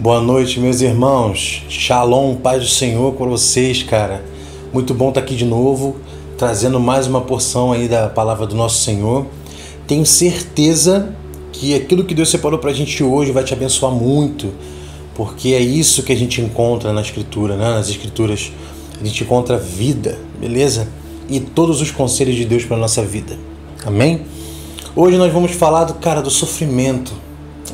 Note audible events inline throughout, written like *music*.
Boa noite, meus irmãos. Shalom, paz do Senhor com vocês, cara. Muito bom estar aqui de novo, trazendo mais uma porção aí da palavra do nosso Senhor. Tenho certeza que aquilo que Deus separou pra gente hoje vai te abençoar muito, porque é isso que a gente encontra na Escritura, né? Nas Escrituras a gente encontra vida, beleza? E todos os conselhos de Deus para nossa vida. Amém? Hoje nós vamos falar do cara do sofrimento.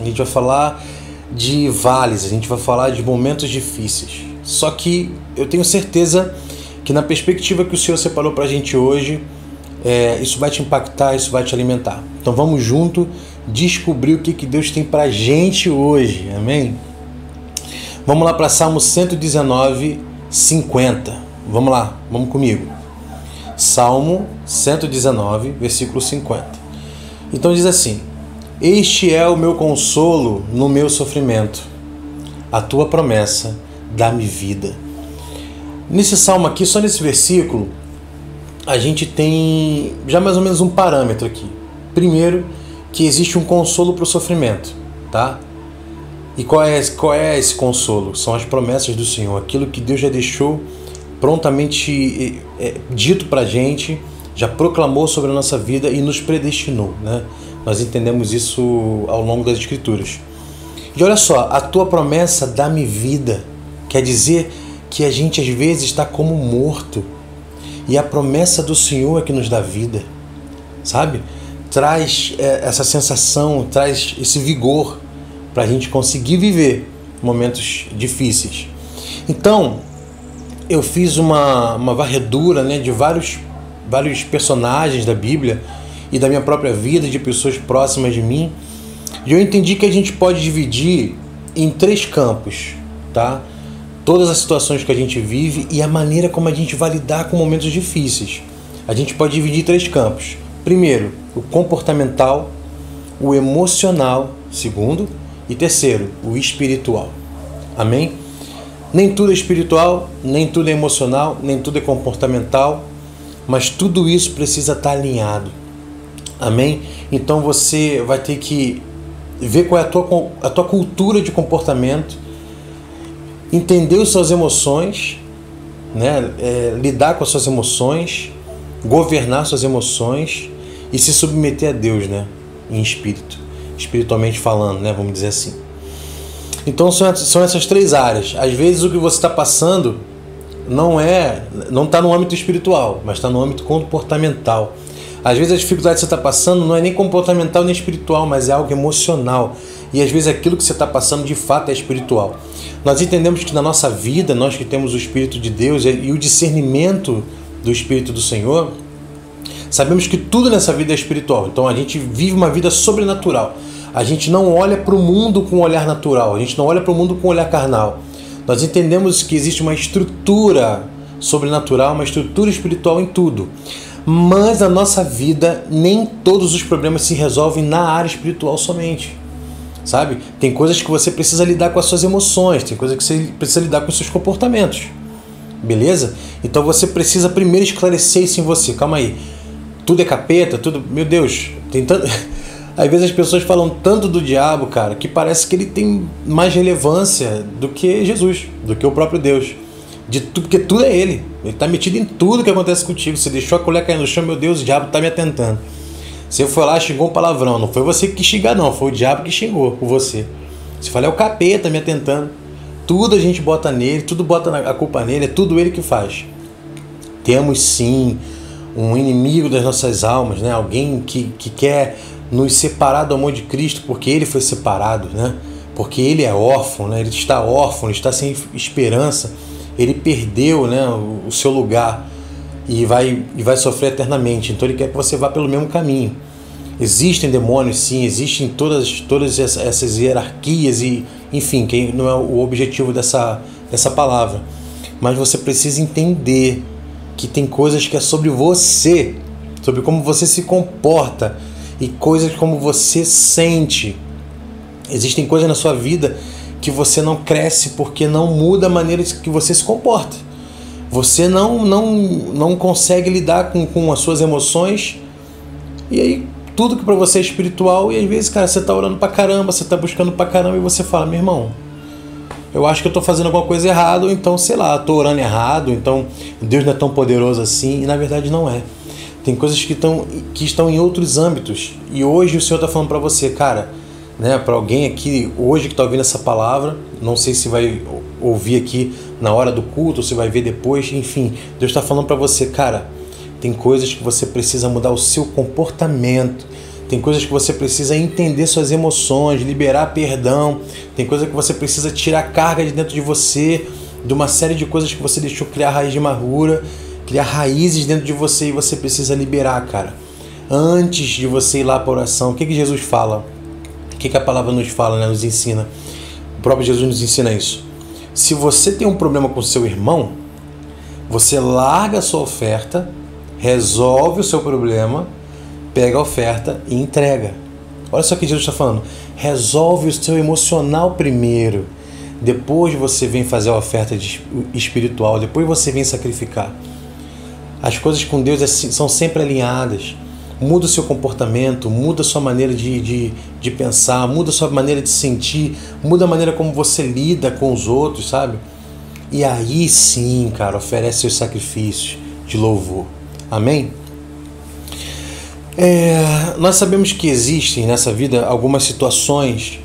A gente vai falar de vales, a gente vai falar de momentos difíceis. Só que eu tenho certeza que na perspectiva que o Senhor separou para a gente hoje, é, isso vai te impactar, isso vai te alimentar. Então vamos junto descobrir o que, que Deus tem para a gente hoje. Amém? Vamos lá para Salmo 119, 50. Vamos lá, vamos comigo. Salmo 119, versículo 50. Então diz assim: Este é o meu consolo no meu sofrimento. A tua promessa dá-me vida. Nesse salmo aqui, só nesse versículo, a gente tem já mais ou menos um parâmetro aqui. Primeiro, que existe um consolo para o sofrimento, tá? E qual é, qual é esse consolo? São as promessas do Senhor, aquilo que Deus já deixou prontamente é, dito para gente já proclamou sobre a nossa vida e nos predestinou. Né? Nós entendemos isso ao longo das Escrituras. E olha só, a tua promessa dá-me vida. Quer dizer que a gente às vezes está como morto. E a promessa do Senhor é que nos dá vida. Sabe? Traz é, essa sensação, traz esse vigor para a gente conseguir viver momentos difíceis. Então, eu fiz uma, uma varredura né, de vários vários personagens da Bíblia e da minha própria vida, de pessoas próximas de mim. E eu entendi que a gente pode dividir em três campos, tá? Todas as situações que a gente vive e a maneira como a gente vai lidar com momentos difíceis. A gente pode dividir em três campos. Primeiro, o comportamental, o emocional, segundo, e terceiro, o espiritual. Amém? Nem tudo é espiritual, nem tudo é emocional, nem tudo é comportamental, mas tudo isso precisa estar alinhado. Amém? Então você vai ter que ver qual é a tua, a tua cultura de comportamento, entender as suas emoções, né? É, lidar com as suas emoções, governar suas emoções e se submeter a Deus, né? Em espírito, espiritualmente falando, né? Vamos dizer assim. Então são, são essas três áreas. Às vezes o que você está passando não é, não está no âmbito espiritual, mas está no âmbito comportamental. Às vezes a dificuldade que você está passando não é nem comportamental nem espiritual, mas é algo emocional. E às vezes aquilo que você está passando de fato é espiritual. Nós entendemos que na nossa vida, nós que temos o Espírito de Deus e o discernimento do Espírito do Senhor, sabemos que tudo nessa vida é espiritual. Então a gente vive uma vida sobrenatural. A gente não olha para o mundo com um olhar natural, a gente não olha para o mundo com um olhar carnal. Nós entendemos que existe uma estrutura sobrenatural, uma estrutura espiritual em tudo. Mas na nossa vida, nem todos os problemas se resolvem na área espiritual somente. Sabe? Tem coisas que você precisa lidar com as suas emoções, tem coisas que você precisa lidar com os seus comportamentos. Beleza? Então você precisa primeiro esclarecer isso em você. Calma aí. Tudo é capeta, tudo. Meu Deus, tem tanto. *laughs* Às vezes as pessoas falam tanto do diabo, cara, que parece que ele tem mais relevância do que Jesus, do que o próprio Deus. De tudo, porque tudo é ele. Ele está metido em tudo que acontece contigo. Você deixou a colher cair no chão, meu Deus, o diabo está me atentando. Você foi lá, xingou um palavrão. Não foi você que xingar, não. Foi o diabo que xingou por você. Você fala, é o capeta me atentando. Tudo a gente bota nele, tudo bota a culpa nele, é tudo ele que faz. Temos sim um inimigo das nossas almas, né? Alguém que, que quer nos separar do amor de Cristo, porque ele foi separado, né? Porque ele é órfão, né? Ele está órfão, ele está sem esperança, ele perdeu, né, o seu lugar e vai e vai sofrer eternamente. Então ele quer que você vá pelo mesmo caminho. Existem demônios, sim, existem todas todas essas hierarquias e, enfim, que não é o objetivo dessa dessa palavra. Mas você precisa entender que tem coisas que é sobre você, sobre como você se comporta e coisas como você sente. Existem coisas na sua vida que você não cresce porque não muda a maneira que você se comporta. Você não não, não consegue lidar com, com as suas emoções e aí tudo que para você é espiritual e às vezes, cara, você tá orando pra caramba, você tá buscando pra caramba e você fala, meu irmão, eu acho que eu estou fazendo alguma coisa errada, ou então, sei lá, estou orando errado, então Deus não é tão poderoso assim, e na verdade não é. Tem coisas que, estão que estão em outros âmbitos. E hoje o Senhor está falando para você, cara, né, para alguém aqui hoje que está ouvindo essa palavra, não sei se vai ouvir aqui na hora do culto, ou se vai ver depois, enfim, Deus está falando para você, cara, tem coisas que você precisa mudar o seu comportamento, tem coisas que você precisa entender suas emoções, liberar perdão, tem coisas que você precisa tirar carga de dentro de você, de uma série de coisas que você deixou criar raiz de amargura, criar raízes dentro de você e você precisa liberar, cara. Antes de você ir lá para oração, o que, que Jesus fala? O que, que a palavra nos fala, né? nos ensina? O próprio Jesus nos ensina isso. Se você tem um problema com seu irmão, você larga a sua oferta, resolve o seu problema, pega a oferta e entrega. Olha só o que Jesus está falando. Resolve o seu emocional primeiro. Depois você vem fazer a oferta espiritual. Depois você vem sacrificar. As coisas com Deus é são sempre alinhadas muda o seu comportamento, muda a sua maneira de, de, de pensar, muda a sua maneira de sentir, muda a maneira como você lida com os outros, sabe? E aí sim, cara, oferece seus sacrifícios de louvor. Amém? É, nós sabemos que existem nessa vida algumas situações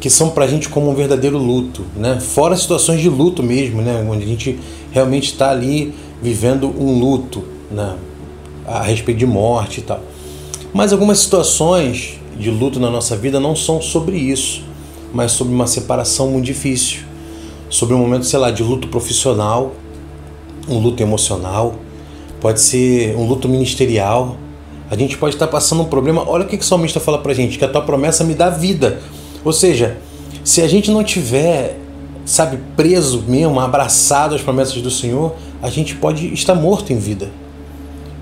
que são para a gente como um verdadeiro luto, né? Fora situações de luto mesmo, né? Onde a gente realmente está ali vivendo um luto, né? a respeito de morte e tal. Mas algumas situações de luto na nossa vida não são sobre isso, mas sobre uma separação muito difícil, sobre um momento, sei lá, de luto profissional, um luto emocional, pode ser um luto ministerial. A gente pode estar passando um problema. Olha o que, que o salmista fala pra gente: que a tua promessa me dá vida. Ou seja, se a gente não tiver, sabe, preso mesmo, abraçado às promessas do Senhor, a gente pode estar morto em vida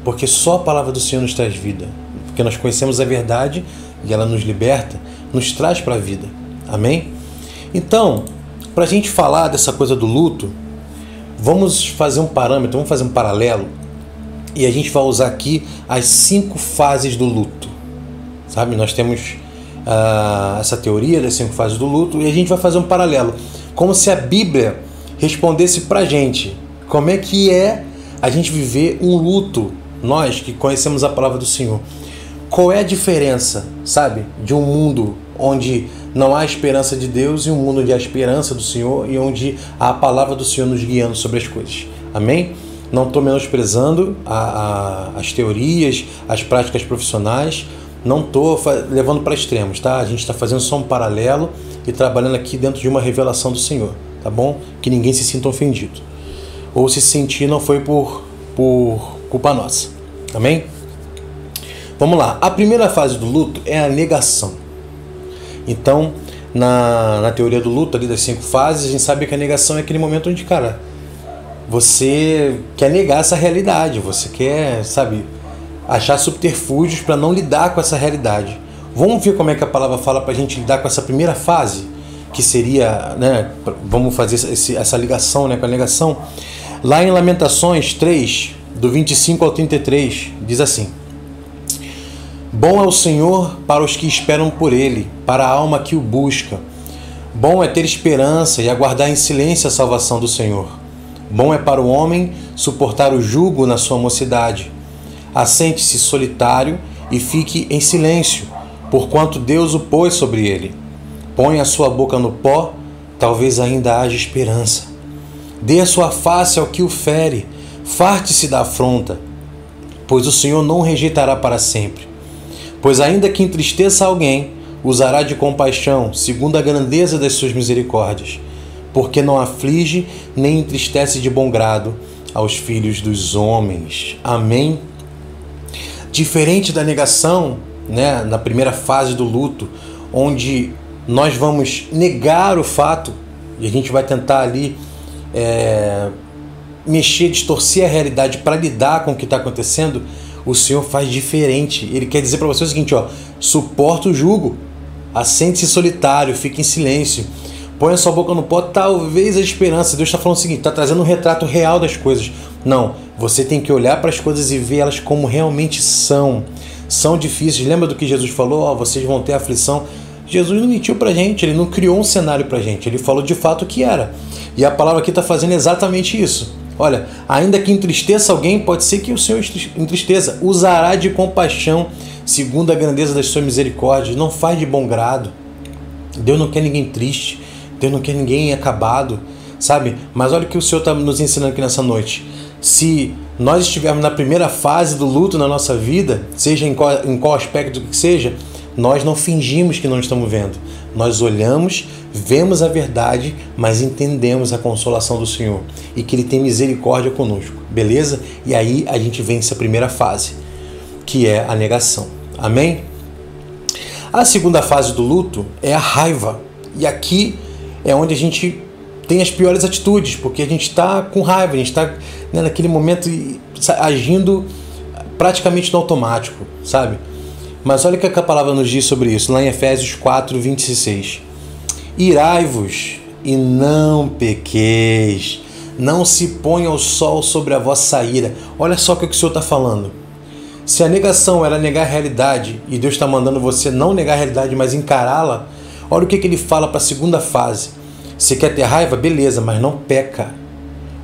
porque só a palavra do Senhor nos traz vida. Porque nós conhecemos a verdade e ela nos liberta, nos traz para a vida. Amém? Então, para a gente falar dessa coisa do luto, vamos fazer um parâmetro, vamos fazer um paralelo e a gente vai usar aqui as cinco fases do luto. Sabe? Nós temos uh, essa teoria das cinco fases do luto e a gente vai fazer um paralelo, como se a Bíblia respondesse para a gente como é que é a gente viver um luto nós que conhecemos a palavra do Senhor, qual é a diferença, sabe, de um mundo onde não há esperança de Deus e um mundo onde há esperança do Senhor e onde há a palavra do Senhor nos guiando sobre as coisas. Amém? Não estou menosprezando a, a, as teorias, as práticas profissionais, não estou levando para extremos, tá? A gente está fazendo só um paralelo e trabalhando aqui dentro de uma revelação do Senhor, tá bom? Que ninguém se sinta ofendido. Ou se sentir não foi por, por culpa nossa. Amém? Vamos lá. A primeira fase do luto é a negação. Então, na, na teoria do luto, ali das cinco fases, a gente sabe que a negação é aquele momento onde, cara, você quer negar essa realidade, você quer, sabe, achar subterfúgios para não lidar com essa realidade. Vamos ver como é que a palavra fala para a gente lidar com essa primeira fase, que seria, né, vamos fazer esse, essa ligação né, com a negação. Lá em Lamentações 3, do 25 ao 33, diz assim: Bom é o Senhor para os que esperam por Ele, para a alma que o busca. Bom é ter esperança e aguardar em silêncio a salvação do Senhor. Bom é para o homem suportar o jugo na sua mocidade. Assente-se solitário e fique em silêncio, porquanto Deus o pôs sobre ele. Põe a sua boca no pó, talvez ainda haja esperança. Dê a sua face ao que o fere Farte-se da afronta, pois o Senhor não rejeitará para sempre. Pois ainda que entristeça alguém, usará de compaixão, segundo a grandeza das suas misericórdias, porque não aflige nem entristece de bom grado aos filhos dos homens. Amém. Diferente da negação, né, na primeira fase do luto, onde nós vamos negar o fato e a gente vai tentar ali é, mexer, distorcer a realidade para lidar com o que está acontecendo, o Senhor faz diferente. Ele quer dizer para você o seguinte: ó, suporta o jugo, assente-se solitário, fique em silêncio, põe sua boca no pó, talvez a esperança. Deus está falando o seguinte: está trazendo um retrato real das coisas. Não, você tem que olhar para as coisas e ver elas como realmente são. São difíceis. Lembra do que Jesus falou? Ó, vocês vão ter aflição. Jesus não mentiu pra gente, ele não criou um cenário pra gente, ele falou de fato o que era. E a palavra aqui está fazendo exatamente isso. Olha, ainda que entristeça alguém, pode ser que o Senhor entristeça. Usará de compaixão, segundo a grandeza das suas misericórdias. Não faz de bom grado. Deus não quer ninguém triste. Deus não quer ninguém acabado, sabe? Mas olha o que o Senhor está nos ensinando aqui nessa noite. Se nós estivermos na primeira fase do luto na nossa vida, seja em qual, em qual aspecto que seja, nós não fingimos que não estamos vendo. Nós olhamos, vemos a verdade, mas entendemos a consolação do Senhor e que Ele tem misericórdia conosco, beleza? E aí a gente vence a primeira fase, que é a negação. Amém? A segunda fase do luto é a raiva. E aqui é onde a gente tem as piores atitudes, porque a gente está com raiva, a gente está né, naquele momento agindo praticamente no automático, sabe? Mas olha o que a palavra nos diz sobre isso, lá em Efésios 4, 26. Irai-vos e não pequeis, não se ponha o sol sobre a vossa ira. Olha só o que o Senhor está falando. Se a negação era negar a realidade e Deus está mandando você não negar a realidade, mas encará-la, olha o que, que ele fala para a segunda fase. Você quer ter raiva? Beleza, mas não peca.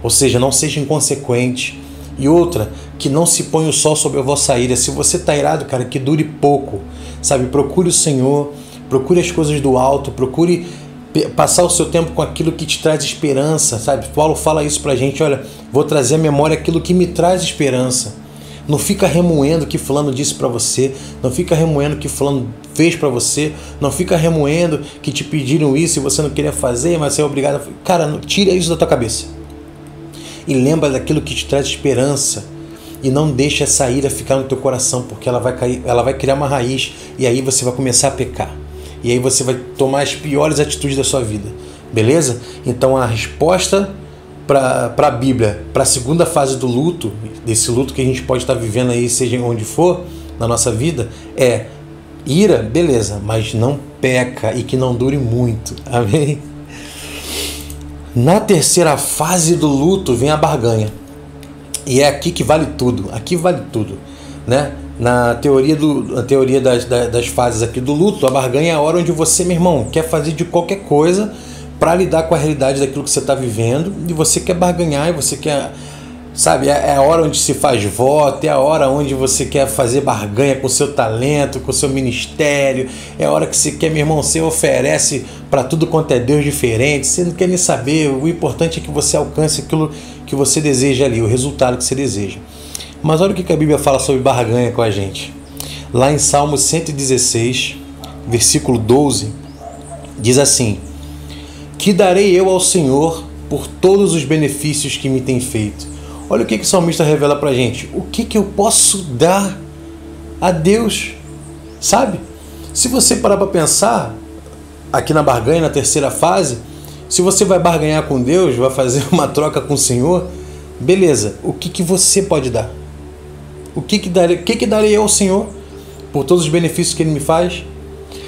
Ou seja, não seja inconsequente. E outra, que não se ponha o sol sobre a vossa ira. Se você está irado, cara, que dure pouco. Sabe? Procure o Senhor, procure as coisas do alto, procure passar o seu tempo com aquilo que te traz esperança, sabe? Paulo fala isso pra gente, olha, vou trazer à memória aquilo que me traz esperança. Não fica remoendo que fulano disse para você, não fica remoendo que fulano fez para você, não fica remoendo que te pediram isso e você não queria fazer, mas você é obrigado a... Cara, tira isso da tua cabeça. E lembra daquilo que te traz esperança. E não deixa essa ira ficar no teu coração, porque ela vai cair, ela vai criar uma raiz e aí você vai começar a pecar. E aí você vai tomar as piores atitudes da sua vida. Beleza? Então a resposta para a Bíblia, para a segunda fase do luto, desse luto que a gente pode estar vivendo aí, seja onde for, na nossa vida, é ira, beleza, mas não peca e que não dure muito. Amém? Na terceira fase do luto vem a barganha. E é aqui que vale tudo. Aqui vale tudo, né? Na teoria, do, na teoria das, das fases aqui do luto, a barganha é a hora onde você, meu irmão, quer fazer de qualquer coisa para lidar com a realidade daquilo que você está vivendo e você quer barganhar e você quer sabe é, é a hora onde se faz voto é a hora onde você quer fazer barganha com seu talento com seu ministério. É a hora que você quer meu irmão você oferece para tudo quanto é Deus diferente. Você não quer nem saber o importante é que você alcance aquilo que você deseja ali o resultado que você deseja. Mas olha o que a Bíblia fala sobre barganha com a gente. Lá em Salmo 116 versículo 12 diz assim que darei eu ao Senhor por todos os benefícios que me tem feito? Olha o que, que o salmista revela para gente. O que, que eu posso dar a Deus? Sabe? Se você parar para pensar, aqui na barganha, na terceira fase, se você vai barganhar com Deus, vai fazer *laughs* uma troca com o Senhor, beleza, o que, que você pode dar? O que, que, darei, que, que darei eu ao Senhor por todos os benefícios que Ele me faz?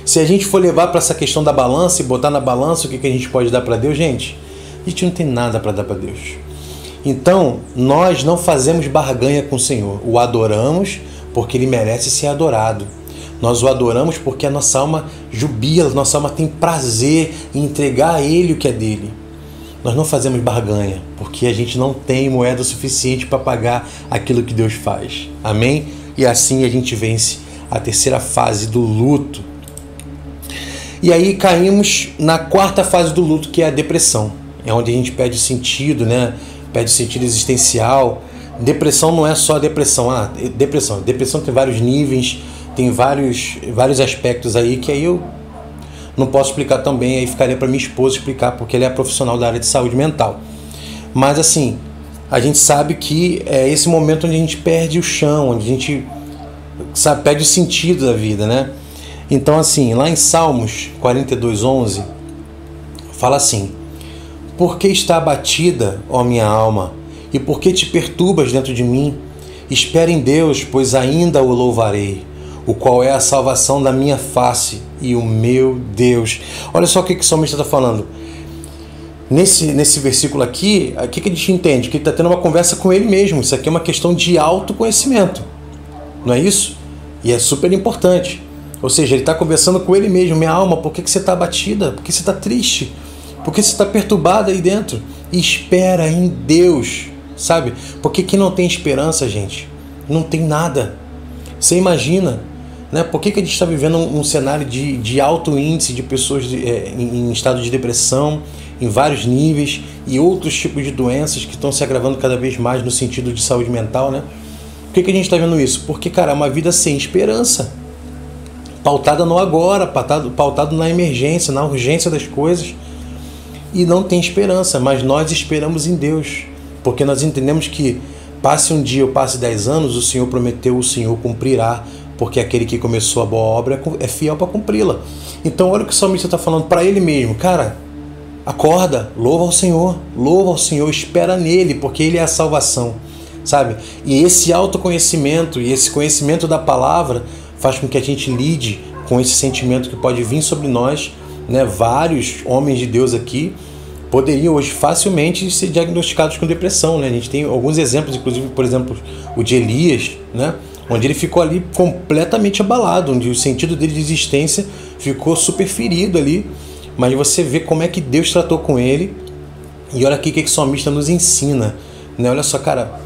Se a gente for levar para essa questão da balança e botar na balança o que, que a gente pode dar para Deus, gente, a gente não tem nada para dar para Deus. Então, nós não fazemos barganha com o Senhor. O adoramos porque ele merece ser adorado. Nós o adoramos porque a nossa alma jubila, nossa alma tem prazer em entregar a Ele o que é dele. Nós não fazemos barganha porque a gente não tem moeda suficiente para pagar aquilo que Deus faz. Amém? E assim a gente vence a terceira fase do luto e aí caímos na quarta fase do luto, que é a depressão. É onde a gente perde sentido, né? Perde sentido existencial. Depressão não é só depressão. Ah, depressão. Depressão tem vários níveis, tem vários, vários aspectos aí que aí eu não posso explicar também, aí ficaria para minha esposa explicar, porque ela é profissional da área de saúde mental. Mas assim, a gente sabe que é esse momento onde a gente perde o chão, onde a gente sabe, perde o sentido da vida, né? Então, assim, lá em Salmos 42:11 fala assim: Por que está abatida, ó minha alma, e por que te perturbas dentro de mim? Espera em Deus, pois ainda o louvarei, o qual é a salvação da minha face e o meu Deus. Olha só o que, que o salmista está falando. Nesse, nesse versículo aqui, o que, que a gente entende? Que ele está tendo uma conversa com ele mesmo. Isso aqui é uma questão de autoconhecimento. Não é isso? E é super importante. Ou seja, ele está conversando com ele mesmo. Minha alma, por que, que você está abatida? Por que você está triste? Por que você está perturbada aí dentro? Espera em Deus, sabe? Porque quem não tem esperança, gente, não tem nada. Você imagina, né? Por que, que a gente está vivendo um, um, cenário de, de alto índice de pessoas de, é, em, em estado de depressão, em vários níveis, e outros tipos de doenças que estão se agravando cada vez mais no sentido de saúde mental, né? Por que, que a gente está vendo isso? Porque, cara, é uma vida sem esperança. Pautada no agora, pautado, pautado na emergência, na urgência das coisas. E não tem esperança, mas nós esperamos em Deus. Porque nós entendemos que passe um dia ou passe dez anos, o Senhor prometeu, o Senhor cumprirá. Porque aquele que começou a boa obra é fiel para cumpri-la. Então, olha o que o salmista está falando para ele mesmo. Cara, acorda, louva ao Senhor, louva ao Senhor, espera nele, porque ele é a salvação sabe? E esse autoconhecimento e esse conhecimento da palavra faz com que a gente lide com esse sentimento que pode vir sobre nós, né? Vários homens de Deus aqui poderiam hoje facilmente ser diagnosticados com depressão, né? A gente tem alguns exemplos, inclusive, por exemplo, o de Elias, né? Onde ele ficou ali completamente abalado, onde o sentido dele de existência ficou super ferido ali. Mas você vê como é que Deus tratou com ele. E olha aqui o que o salmista nos ensina. Né? Olha só, cara,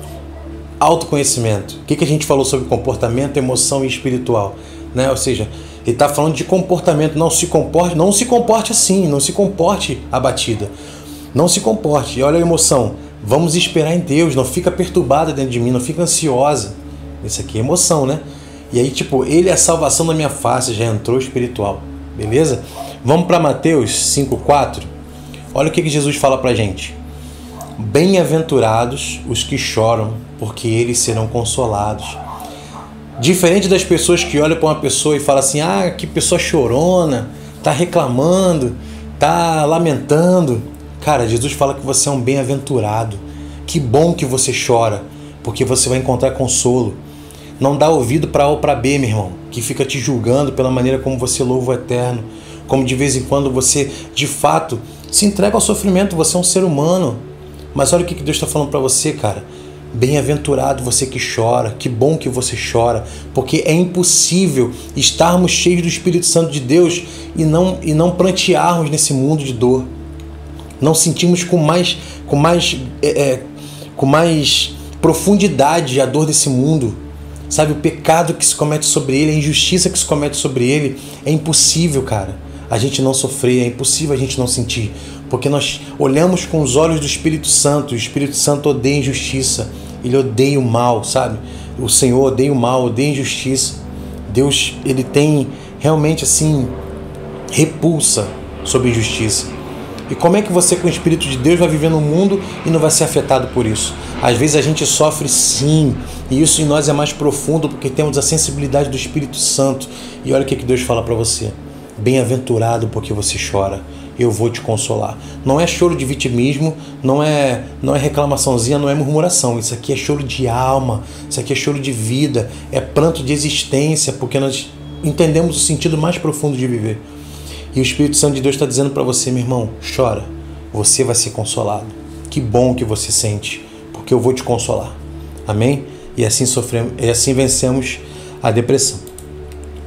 autoconhecimento. O que, que a gente falou sobre comportamento, emoção e espiritual? Né? Ou seja, ele está falando de comportamento. Não se comporte, não se comporte assim, não se comporte abatida. Não se comporte. E olha a emoção. Vamos esperar em Deus. Não fica perturbada dentro de mim, não fica ansiosa. Isso aqui é emoção, né? E aí, tipo, ele é a salvação da minha face, já entrou espiritual. Beleza? Vamos para Mateus 5,4. Olha o que, que Jesus fala pra gente. Bem-aventurados os que choram, porque eles serão consolados. Diferente das pessoas que olham para uma pessoa e falam assim: ah, que pessoa chorona, tá reclamando, tá lamentando. Cara, Jesus fala que você é um bem-aventurado. Que bom que você chora, porque você vai encontrar consolo. Não dá ouvido para A ou para B, meu irmão, que fica te julgando pela maneira como você louva o eterno, como de vez em quando você, de fato, se entrega ao sofrimento. Você é um ser humano, mas olha o que Deus está falando para você, cara. Bem-aventurado você que chora, que bom que você chora, porque é impossível estarmos cheios do Espírito Santo de Deus e não, e não prantearmos nesse mundo de dor. Não sentimos com mais, com mais, é, é, com mais profundidade a dor desse mundo. Sabe, o pecado que se comete sobre ele, a injustiça que se comete sobre ele, é impossível, cara a gente não sofrer, é impossível a gente não sentir, porque nós olhamos com os olhos do Espírito Santo, o Espírito Santo odeia injustiça, ele odeia o mal, sabe? O Senhor odeia o mal, odeia injustiça. Deus, ele tem realmente assim repulsa sobre injustiça. E como é que você, com o Espírito de Deus, vai viver no mundo e não vai ser afetado por isso? Às vezes a gente sofre sim, e isso em nós é mais profundo porque temos a sensibilidade do Espírito Santo. E olha o que Deus fala para você. Bem-aventurado porque você chora, eu vou te consolar. Não é choro de vitimismo, não é, não é reclamaçãozinha, não é murmuração. Isso aqui é choro de alma, isso aqui é choro de vida, é pranto de existência, porque nós entendemos o sentido mais profundo de viver. E o Espírito Santo de Deus está dizendo para você, meu irmão, chora, você vai ser consolado. Que bom que você sente, porque eu vou te consolar. Amém? E assim sofremos, e assim vencemos a depressão.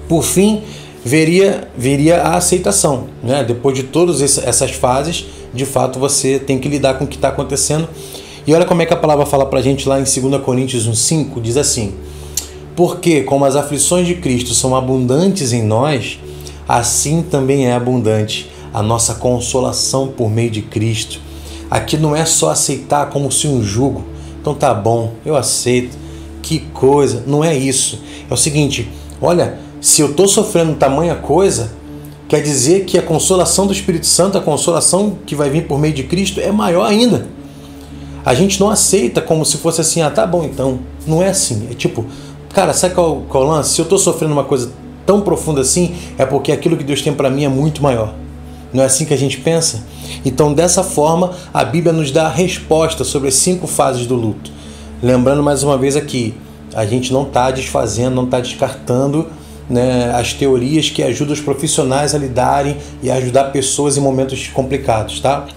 Por fim, veria, viria a aceitação. Né? Depois de todas essas fases, de fato você tem que lidar com o que está acontecendo. E olha como é que a palavra fala para a gente lá em 2 Coríntios 1,5: diz assim: Porque, como as aflições de Cristo são abundantes em nós, assim também é abundante a nossa consolação por meio de Cristo. Aqui não é só aceitar como se um jugo. Então tá bom, eu aceito. Que coisa, não é isso. É o seguinte, olha, se eu estou sofrendo tamanha coisa, quer dizer que a consolação do Espírito Santo, a consolação que vai vir por meio de Cristo, é maior ainda. A gente não aceita como se fosse assim, ah, tá bom então. Não é assim. É tipo, cara, sabe qual, qual lance? Se eu estou sofrendo uma coisa tão profunda assim, é porque aquilo que Deus tem para mim é muito maior. Não é assim que a gente pensa? Então, dessa forma, a Bíblia nos dá a resposta sobre as cinco fases do luto. Lembrando mais uma vez aqui, a gente não está desfazendo, não está descartando né, as teorias que ajudam os profissionais a lidarem e a ajudar pessoas em momentos complicados, tá?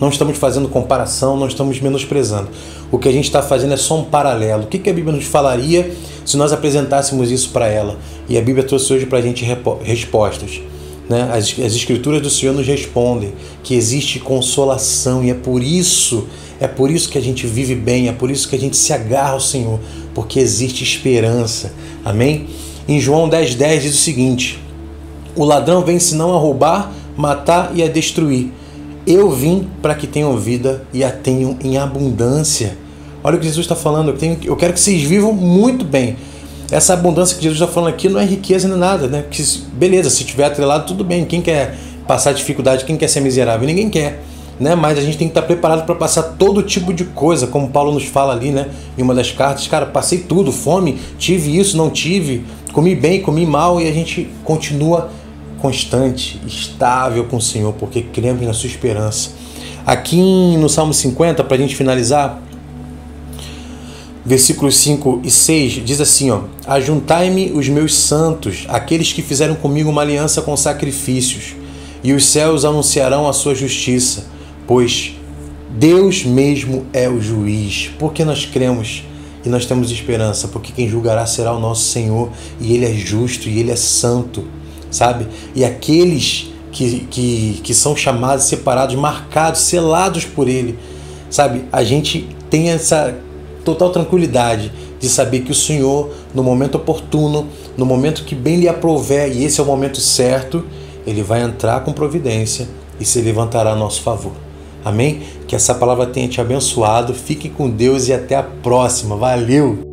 Não estamos fazendo comparação, não estamos menosprezando. O que a gente está fazendo é só um paralelo. O que, que a Bíblia nos falaria se nós apresentássemos isso para ela? E a Bíblia trouxe hoje para a gente respostas. Né? As, as Escrituras do Senhor nos respondem que existe consolação e é por isso, é por isso que a gente vive bem, é por isso que a gente se agarra ao Senhor, porque existe esperança. Amém? Em João 10,10 10 diz o seguinte: O ladrão vem senão a roubar, matar e a destruir. Eu vim para que tenham vida e a tenham em abundância. Olha o que Jesus está falando. Eu, tenho, eu quero que vocês vivam muito bem. Essa abundância que Jesus está falando aqui não é riqueza nem nada, né? Porque, beleza, se tiver atrelado, tudo bem. Quem quer passar dificuldade, quem quer ser miserável? Ninguém quer. Né? Mas a gente tem que estar preparado para passar todo tipo de coisa, como Paulo nos fala ali, né? Em uma das cartas, cara, passei tudo, fome, tive isso, não tive, comi bem, comi mal, e a gente continua constante, estável com o Senhor, porque cremos na sua esperança. Aqui no Salmo 50, para a gente finalizar, versículos 5 e 6 diz assim: ó, Ajuntai-me os meus santos, aqueles que fizeram comigo uma aliança com sacrifícios, e os céus anunciarão a sua justiça, pois Deus mesmo é o juiz. Porque nós cremos e nós temos esperança, porque quem julgará será o nosso Senhor, e Ele é justo e Ele é santo, sabe? E aqueles que, que, que são chamados, separados, marcados, selados por Ele, sabe? A gente tem essa total tranquilidade de saber que o Senhor, no momento oportuno, no momento que bem lhe aprouver, e esse é o momento certo, ele vai entrar com providência e se levantará a nosso favor. Amém? Que essa palavra tenha te abençoado. Fique com Deus e até a próxima. Valeu!